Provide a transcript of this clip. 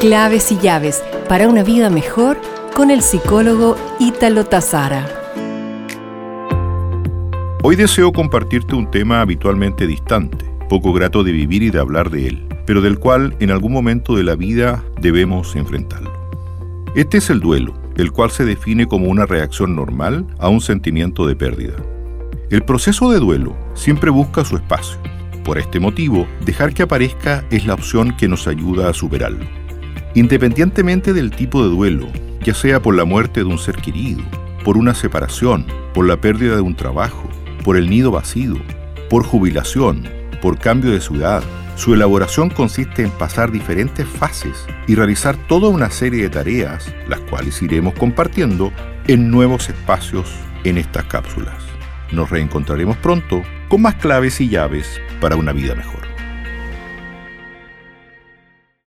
Claves y llaves para una vida mejor con el psicólogo Ítalo Tazara. Hoy deseo compartirte un tema habitualmente distante, poco grato de vivir y de hablar de él, pero del cual en algún momento de la vida debemos enfrentarlo. Este es el duelo, el cual se define como una reacción normal a un sentimiento de pérdida. El proceso de duelo siempre busca su espacio. Por este motivo, dejar que aparezca es la opción que nos ayuda a superarlo. Independientemente del tipo de duelo, ya sea por la muerte de un ser querido, por una separación, por la pérdida de un trabajo, por el nido vacío, por jubilación, por cambio de ciudad, su elaboración consiste en pasar diferentes fases y realizar toda una serie de tareas, las cuales iremos compartiendo en nuevos espacios en estas cápsulas. Nos reencontraremos pronto con más claves y llaves para una vida mejor.